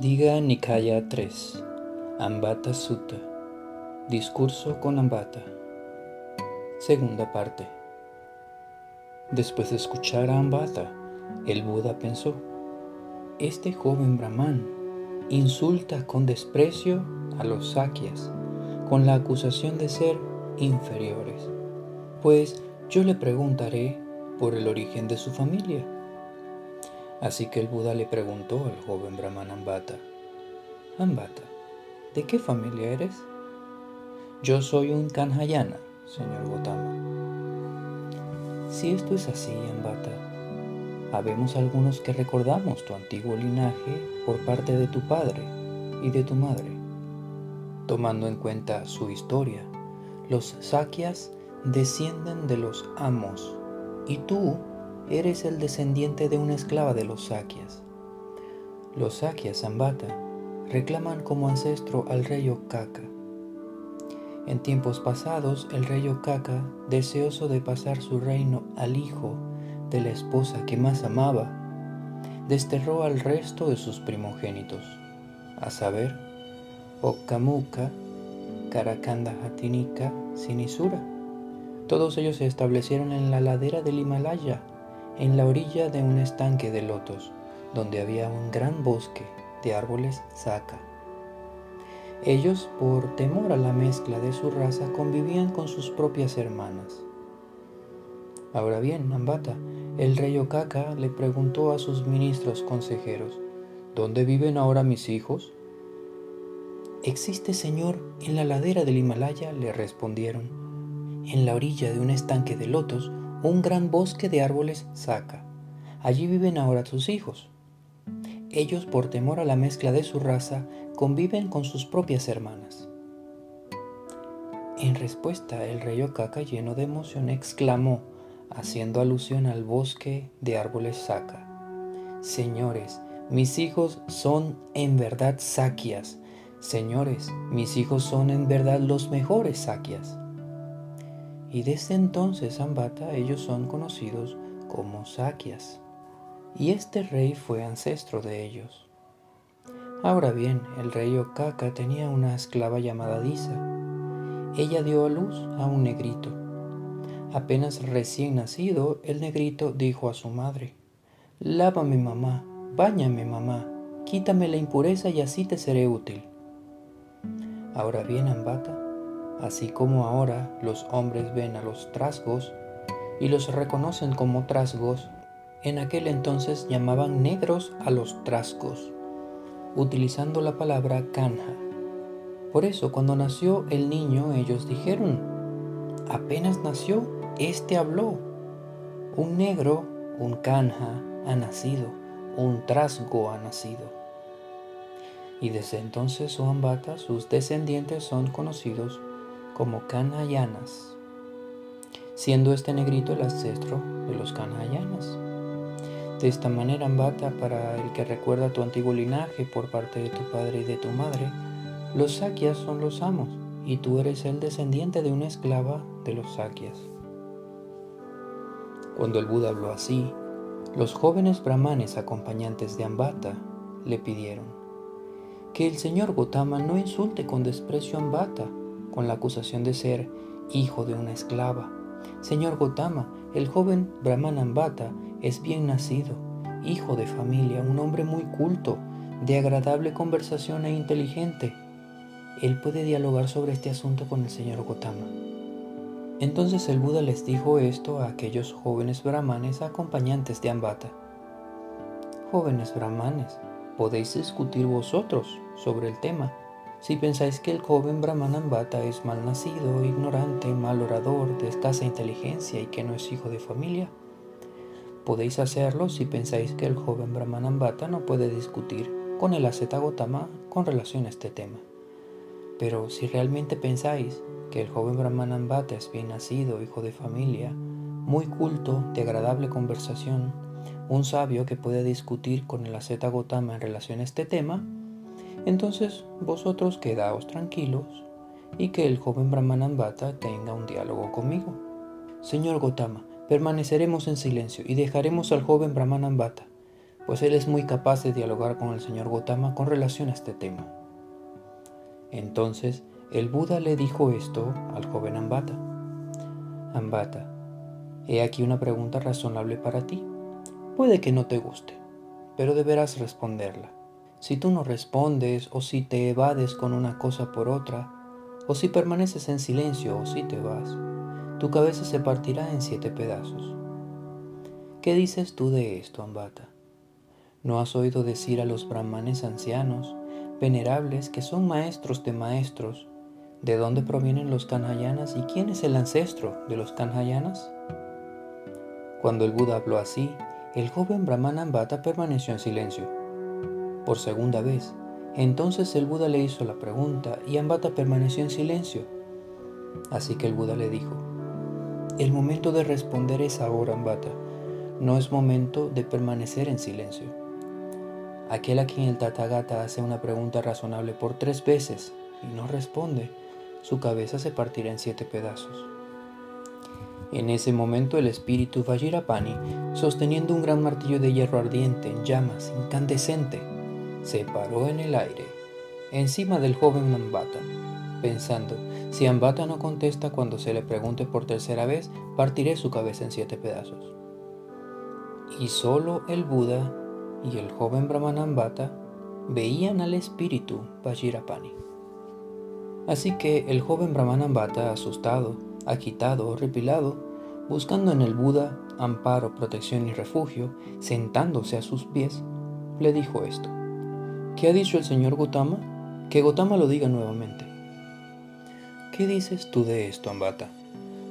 Diga Nikaya 3, Ambata Sutta, Discurso con Ambata, segunda parte. Después de escuchar a Ambata, el Buda pensó, este joven brahman insulta con desprecio a los sakyas, con la acusación de ser inferiores, pues yo le preguntaré por el origen de su familia Así que el Buda le preguntó al joven Brahman Ambata, Ambata, ¿de qué familia eres? Yo soy un Kanhayana, señor Gotama. Si esto es así, Ambata, habemos algunos que recordamos tu antiguo linaje por parte de tu padre y de tu madre. Tomando en cuenta su historia, los Sakyas descienden de los amos y tú eres el descendiente de una esclava de los Sakyas. Los Sakyas Zambata reclaman como ancestro al rey Okaka. En tiempos pasados, el rey Okaka, deseoso de pasar su reino al hijo de la esposa que más amaba, desterró al resto de sus primogénitos, a saber, Okamuka, Karakanda Hatinika, Sinisura. Todos ellos se establecieron en la ladera del Himalaya en la orilla de un estanque de lotos, donde había un gran bosque de árboles saca. Ellos, por temor a la mezcla de su raza, convivían con sus propias hermanas. Ahora bien, Ambata, el rey Okaka le preguntó a sus ministros consejeros, ¿Dónde viven ahora mis hijos? Existe, señor, en la ladera del Himalaya, le respondieron. En la orilla de un estanque de lotos un gran bosque de árboles saca. Allí viven ahora sus hijos. Ellos, por temor a la mezcla de su raza, conviven con sus propias hermanas. En respuesta, el rey Okaka, lleno de emoción, exclamó, haciendo alusión al bosque de árboles saca. Señores, mis hijos son en verdad saquias. Señores, mis hijos son en verdad los mejores saquias y desde entonces Ambata ellos son conocidos como Sakyas. Y este rey fue ancestro de ellos. Ahora bien, el rey Okaka tenía una esclava llamada Disa. Ella dio a luz a un negrito. Apenas recién nacido, el negrito dijo a su madre, Lávame mamá, báñame mamá, quítame la impureza y así te seré útil. Ahora bien, Ambata, así como ahora los hombres ven a los trasgos y los reconocen como trasgos, en aquel entonces llamaban negros a los trasgos, utilizando la palabra canja. Por eso cuando nació el niño ellos dijeron, apenas nació, éste habló. Un negro, un canja, ha nacido, un trasgo ha nacido. Y desde entonces Oambata, sus descendientes son conocidos como Kanayanas, siendo este negrito el ancestro de los Kanayanas. De esta manera, Ambata, para el que recuerda tu antiguo linaje por parte de tu padre y de tu madre, los Sakyas son los amos, y tú eres el descendiente de una esclava de los Sakyas. Cuando el Buda habló así, los jóvenes brahmanes acompañantes de Ambata le pidieron que el señor Gotama no insulte con desprecio a Ambata, con la acusación de ser hijo de una esclava. Señor Gotama, el joven Brahmanambata es bien nacido, hijo de familia, un hombre muy culto, de agradable conversación e inteligente. Él puede dialogar sobre este asunto con el señor Gotama. Entonces el Buda les dijo esto a aquellos jóvenes brahmanes acompañantes de Ambata. Jóvenes brahmanes, podéis discutir vosotros sobre el tema si pensáis que el joven Brahmanambata es mal nacido, ignorante, mal orador, de escasa inteligencia y que no es hijo de familia, podéis hacerlo si pensáis que el joven Brahmanambata no puede discutir con el asceta Gotama con relación a este tema. Pero si realmente pensáis que el joven Brahmanambata es bien nacido, hijo de familia, muy culto, de agradable conversación, un sabio que puede discutir con el asceta Gotama en relación a este tema, entonces vosotros quedaos tranquilos y que el joven Brahmanambata tenga un diálogo conmigo. Señor Gotama, permaneceremos en silencio y dejaremos al joven Brahmanambata. pues él es muy capaz de dialogar con el señor Gotama con relación a este tema. Entonces el Buda le dijo esto al joven Ambata. Ambata, he aquí una pregunta razonable para ti. Puede que no te guste, pero deberás responderla. Si tú no respondes o si te evades con una cosa por otra, o si permaneces en silencio o si te vas, tu cabeza se partirá en siete pedazos. ¿Qué dices tú de esto, Ambata? ¿No has oído decir a los brahmanes ancianos, venerables, que son maestros de maestros, de dónde provienen los kanhayanas y quién es el ancestro de los kanhayanas? Cuando el Buda habló así, el joven brahman Ambata permaneció en silencio. Por segunda vez, entonces el Buda le hizo la pregunta y Ambata permaneció en silencio. Así que el Buda le dijo, el momento de responder es ahora, Ambata, no es momento de permanecer en silencio. Aquel a quien el Tathagata hace una pregunta razonable por tres veces y no responde, su cabeza se partirá en siete pedazos. En ese momento el espíritu Vajirapani, sosteniendo un gran martillo de hierro ardiente en llamas, incandescente, se paró en el aire, encima del joven Ambata, pensando, si Ambata no contesta cuando se le pregunte por tercera vez, partiré su cabeza en siete pedazos. Y solo el Buda y el joven Brahmanambata veían al espíritu Vajirapani. Así que el joven Brahmanambata, asustado, agitado, horripilado, buscando en el Buda amparo, protección y refugio, sentándose a sus pies, le dijo esto. ¿Qué ha dicho el señor Gotama? Que Gotama lo diga nuevamente. ¿Qué dices tú de esto, Ambata?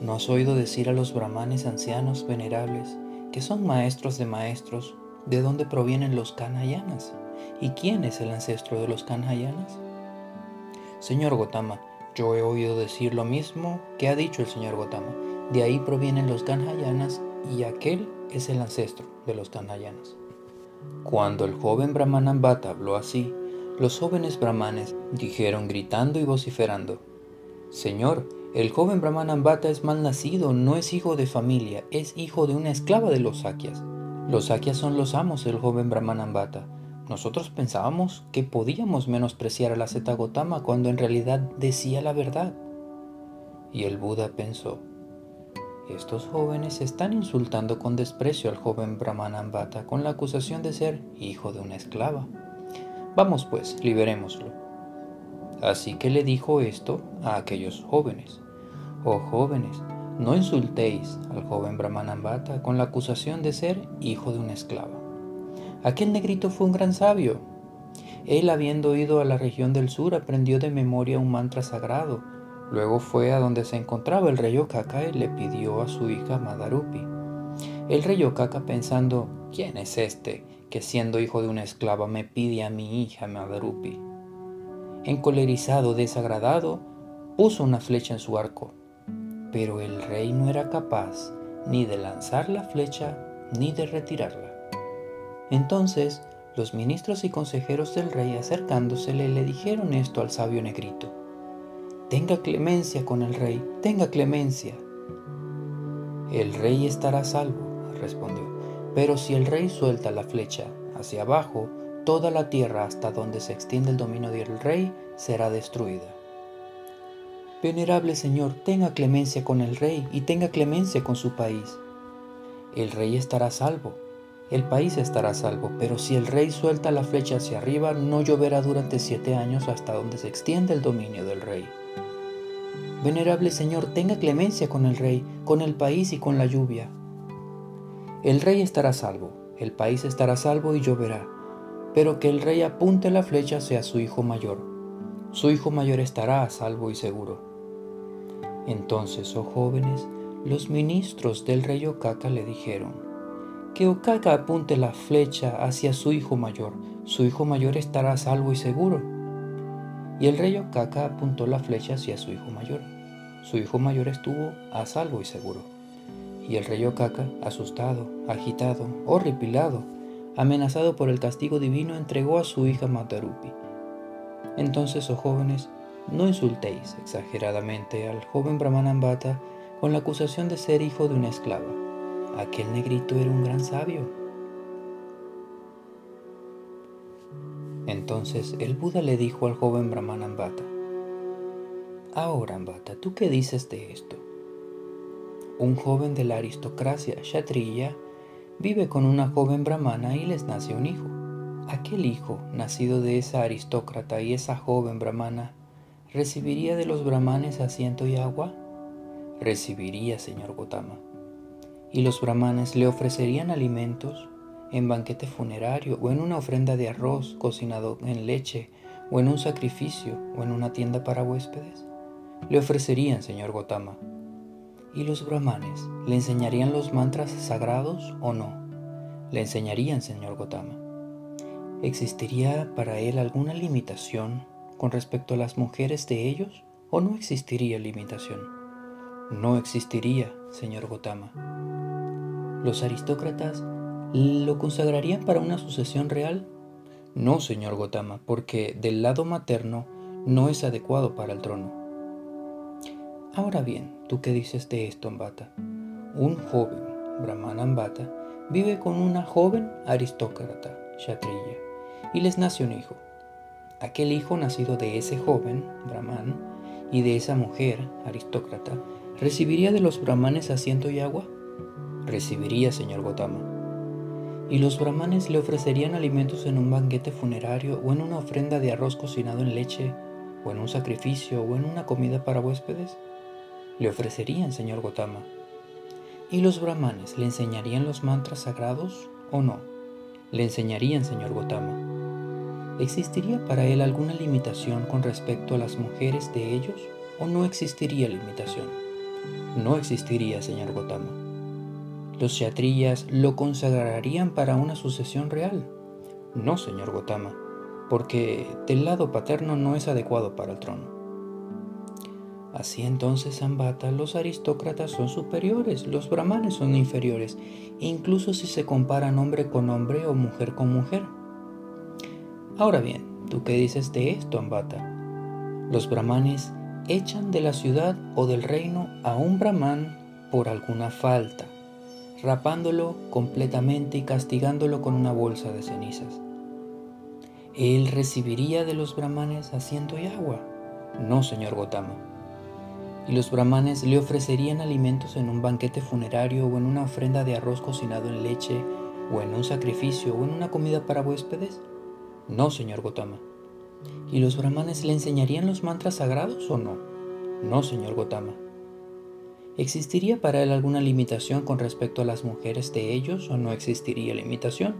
¿No has oído decir a los brahmanes ancianos venerables que son maestros de maestros de dónde provienen los Kanhayanas? ¿Y quién es el ancestro de los Kanhayanas? Señor Gotama, yo he oído decir lo mismo que ha dicho el señor Gotama. De ahí provienen los Kanhayanas y aquel es el ancestro de los Kanhayanas. Cuando el joven Brahmanambata habló así, los jóvenes brahmanes dijeron gritando y vociferando, Señor, el joven Brahmanambata es mal nacido, no es hijo de familia, es hijo de una esclava de los sakyas. Los sakyas son los amos del joven Brahmanambata. Nosotros pensábamos que podíamos menospreciar a la Zeta Gotama cuando en realidad decía la verdad. Y el Buda pensó, estos jóvenes están insultando con desprecio al joven Brahmanambata con la acusación de ser hijo de una esclava. Vamos pues, liberémoslo. Así que le dijo esto a aquellos jóvenes. Oh jóvenes, no insultéis al joven Brahmanambata con la acusación de ser hijo de una esclava. Aquel negrito fue un gran sabio. Él, habiendo ido a la región del sur, aprendió de memoria un mantra sagrado Luego fue a donde se encontraba el rey Okaka y le pidió a su hija Madarupi. El rey Okaka pensando, ¿quién es este que siendo hijo de una esclava me pide a mi hija Madarupi? Encolerizado, desagradado, puso una flecha en su arco, pero el rey no era capaz ni de lanzar la flecha ni de retirarla. Entonces los ministros y consejeros del rey acercándosele le dijeron esto al sabio negrito. Tenga clemencia con el rey, tenga clemencia. El rey estará salvo, respondió. Pero si el rey suelta la flecha hacia abajo, toda la tierra hasta donde se extiende el dominio del rey será destruida. Venerable Señor, tenga clemencia con el rey y tenga clemencia con su país. El rey estará salvo, el país estará salvo, pero si el rey suelta la flecha hacia arriba, no lloverá durante siete años hasta donde se extiende el dominio del rey. Venerable Señor, tenga clemencia con el rey, con el país y con la lluvia. El rey estará salvo, el país estará salvo y lloverá, pero que el rey apunte la flecha hacia su hijo mayor. Su hijo mayor estará a salvo y seguro. Entonces, oh jóvenes, los ministros del rey Okaka le dijeron, que Okaka apunte la flecha hacia su hijo mayor, su hijo mayor estará a salvo y seguro. Y el rey Okaka apuntó la flecha hacia su hijo mayor. Su hijo mayor estuvo a salvo y seguro. Y el rey Okaka, asustado, agitado, horripilado, amenazado por el castigo divino, entregó a su hija Matarupi. Entonces, oh jóvenes, no insultéis exageradamente al joven Brahmanambata con la acusación de ser hijo de una esclava. Aquel negrito era un gran sabio. Entonces el Buda le dijo al joven Brahman Ambata, Ahora Ambata, ¿tú qué dices de esto? Un joven de la aristocracia Kshatriya vive con una joven brahmana y les nace un hijo. Aquel hijo, nacido de esa aristócrata y esa joven brahmana, ¿recibiría de los brahmanes asiento y agua? Recibiría, señor Gotama. Y los brahmanes le ofrecerían alimentos en banquete funerario o en una ofrenda de arroz cocinado en leche o en un sacrificio o en una tienda para huéspedes. Le ofrecerían, señor Gotama. ¿Y los brahmanes le enseñarían los mantras sagrados o no? Le enseñarían, señor Gotama. ¿Existiría para él alguna limitación con respecto a las mujeres de ellos o no existiría limitación? No existiría, señor Gotama. Los aristócratas ¿Lo consagrarían para una sucesión real? No, señor Gotama, porque del lado materno no es adecuado para el trono. Ahora bien, ¿tú qué dices de esto, Ambata? Un joven, Brahman Ambata, vive con una joven aristócrata, Kshatriya, y les nace un hijo. Aquel hijo nacido de ese joven, Brahman, y de esa mujer, aristócrata, ¿recibiría de los brahmanes asiento y agua? Recibiría, señor Gotama y los brahmanes le ofrecerían alimentos en un banquete funerario o en una ofrenda de arroz cocinado en leche, o en un sacrificio o en una comida para huéspedes? Le ofrecerían, señor Gotama. ¿Y los brahmanes le enseñarían los mantras sagrados o no? Le enseñarían, señor Gotama. ¿Existiría para él alguna limitación con respecto a las mujeres de ellos o no existiría limitación? No existiría, señor Gotama. ¿Los kshatriyas lo consagrarían para una sucesión real? No, señor Gotama, porque del lado paterno no es adecuado para el trono. Así entonces, Ambata, los aristócratas son superiores, los brahmanes son inferiores, incluso si se comparan hombre con hombre o mujer con mujer. Ahora bien, ¿tú qué dices de esto, Ambata? Los brahmanes echan de la ciudad o del reino a un brahman por alguna falta rapándolo completamente y castigándolo con una bolsa de cenizas. ¿Él recibiría de los brahmanes asiento y agua? No, señor Gotama. ¿Y los brahmanes le ofrecerían alimentos en un banquete funerario o en una ofrenda de arroz cocinado en leche o en un sacrificio o en una comida para huéspedes? No, señor Gotama. ¿Y los brahmanes le enseñarían los mantras sagrados o no? No, señor Gotama. ¿Existiría para él alguna limitación con respecto a las mujeres de ellos o no existiría limitación?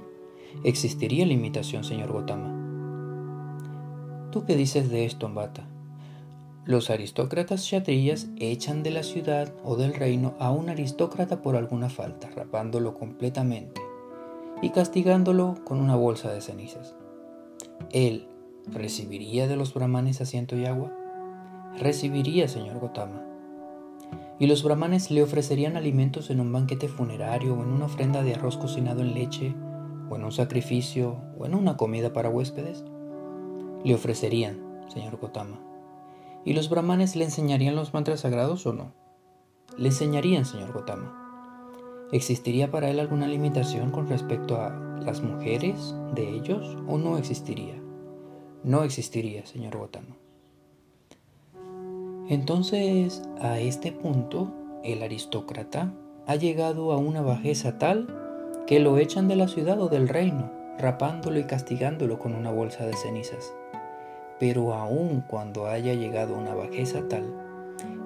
Existiría limitación, señor Gotama. ¿Tú qué dices de esto, Ambata? Los aristócratas kshatriyas echan de la ciudad o del reino a un aristócrata por alguna falta, rapándolo completamente y castigándolo con una bolsa de cenizas. ¿Él recibiría de los brahmanes asiento y agua? Recibiría, señor Gotama y los brahmanes le ofrecerían alimentos en un banquete funerario o en una ofrenda de arroz cocinado en leche, o en un sacrificio, o en una comida para huéspedes. Le ofrecerían, señor Gotama. ¿Y los brahmanes le enseñarían los mantras sagrados o no? Le enseñarían, señor Gotama. ¿Existiría para él alguna limitación con respecto a las mujeres de ellos o no existiría? No existiría, señor Gotama. Entonces, a este punto, el aristócrata ha llegado a una bajeza tal que lo echan de la ciudad o del reino, rapándolo y castigándolo con una bolsa de cenizas. Pero aun cuando haya llegado a una bajeza tal,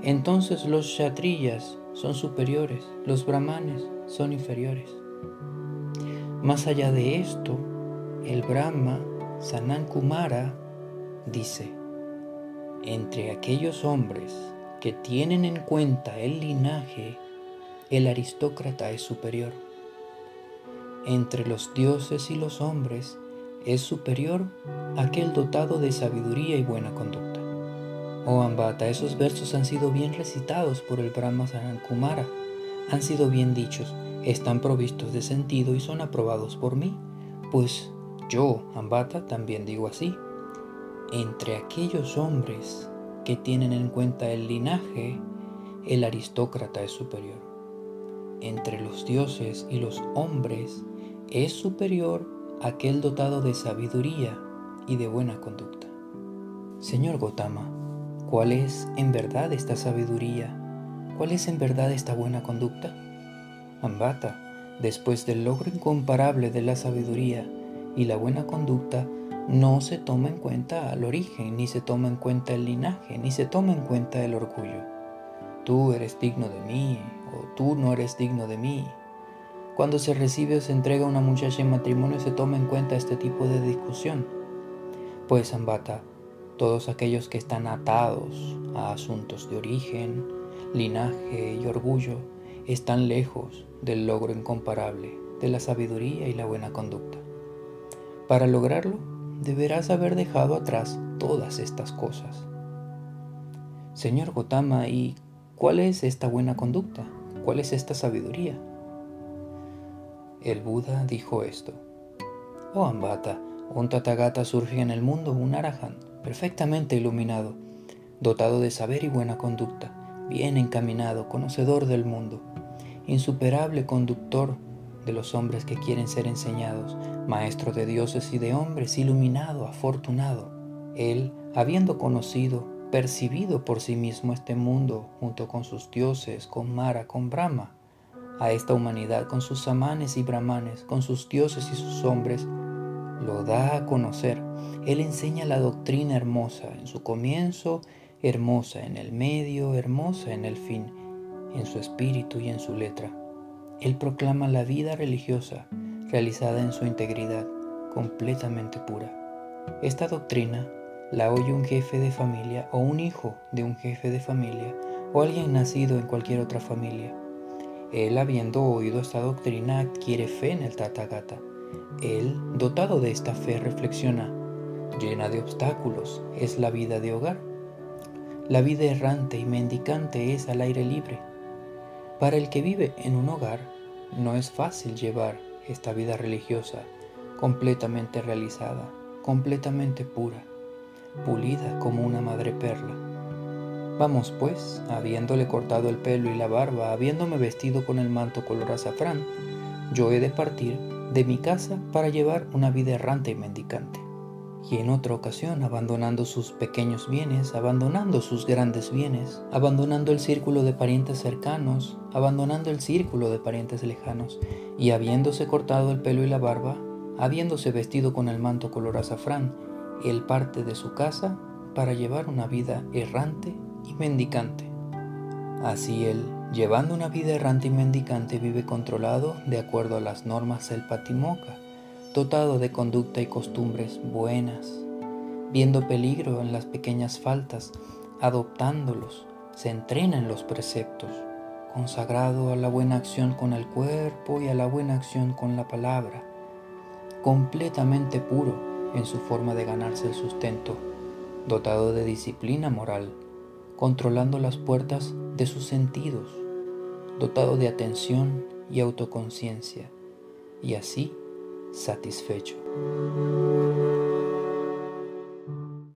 entonces los kshatriyas son superiores, los brahmanes son inferiores. Más allá de esto, el Brahma, Sanankumara, Kumara, dice, entre aquellos hombres que tienen en cuenta el linaje, el aristócrata es superior. Entre los dioses y los hombres es superior aquel dotado de sabiduría y buena conducta. Oh Ambata, esos versos han sido bien recitados por el Brahma Sanankumara, han sido bien dichos, están provistos de sentido y son aprobados por mí, pues yo, Ambata, también digo así entre aquellos hombres que tienen en cuenta el linaje, el aristócrata es superior. Entre los dioses y los hombres es superior aquel dotado de sabiduría y de buena conducta. Señor Gotama, ¿cuál es en verdad esta sabiduría? ¿Cuál es en verdad esta buena conducta? Ambata, después del logro incomparable de la sabiduría y la buena conducta, no se toma en cuenta el origen, ni se toma en cuenta el linaje, ni se toma en cuenta el orgullo. Tú eres digno de mí, o tú no eres digno de mí. Cuando se recibe o se entrega a una muchacha en matrimonio se toma en cuenta este tipo de discusión. Pues, Ambata, todos aquellos que están atados a asuntos de origen, linaje y orgullo, están lejos del logro incomparable de la sabiduría y la buena conducta. Para lograrlo, deberás haber dejado atrás todas estas cosas. Señor Gotama, ¿y cuál es esta buena conducta? ¿Cuál es esta sabiduría? El Buda dijo esto. Oh Ambata, un Tathagata surge en el mundo, un Arahan, perfectamente iluminado, dotado de saber y buena conducta, bien encaminado, conocedor del mundo, insuperable conductor de los hombres que quieren ser enseñados, maestro de dioses y de hombres, iluminado, afortunado. Él, habiendo conocido, percibido por sí mismo este mundo junto con sus dioses, con Mara, con Brahma, a esta humanidad con sus amanes y brahmanes, con sus dioses y sus hombres, lo da a conocer. Él enseña la doctrina hermosa en su comienzo, hermosa en el medio, hermosa en el fin, en su espíritu y en su letra. Él proclama la vida religiosa realizada en su integridad, completamente pura. Esta doctrina la oye un jefe de familia o un hijo de un jefe de familia o alguien nacido en cualquier otra familia. Él, habiendo oído esta doctrina, adquiere fe en el Tathagata. Él, dotado de esta fe, reflexiona, llena de obstáculos, es la vida de hogar. La vida errante y mendicante es al aire libre. Para el que vive en un hogar, no es fácil llevar esta vida religiosa completamente realizada, completamente pura, pulida como una madre perla. Vamos pues, habiéndole cortado el pelo y la barba, habiéndome vestido con el manto color azafrán, yo he de partir de mi casa para llevar una vida errante y mendicante. Y en otra ocasión, abandonando sus pequeños bienes, abandonando sus grandes bienes, abandonando el círculo de parientes cercanos, abandonando el círculo de parientes lejanos, y habiéndose cortado el pelo y la barba, habiéndose vestido con el manto color azafrán, él parte de su casa para llevar una vida errante y mendicante. Así él, llevando una vida errante y mendicante, vive controlado de acuerdo a las normas del Patimoca, dotado de conducta y costumbres buenas, viendo peligro en las pequeñas faltas, adoptándolos, se entrena en los preceptos, consagrado a la buena acción con el cuerpo y a la buena acción con la palabra, completamente puro en su forma de ganarse el sustento, dotado de disciplina moral, controlando las puertas de sus sentidos, dotado de atención y autoconciencia, y así satisfecho.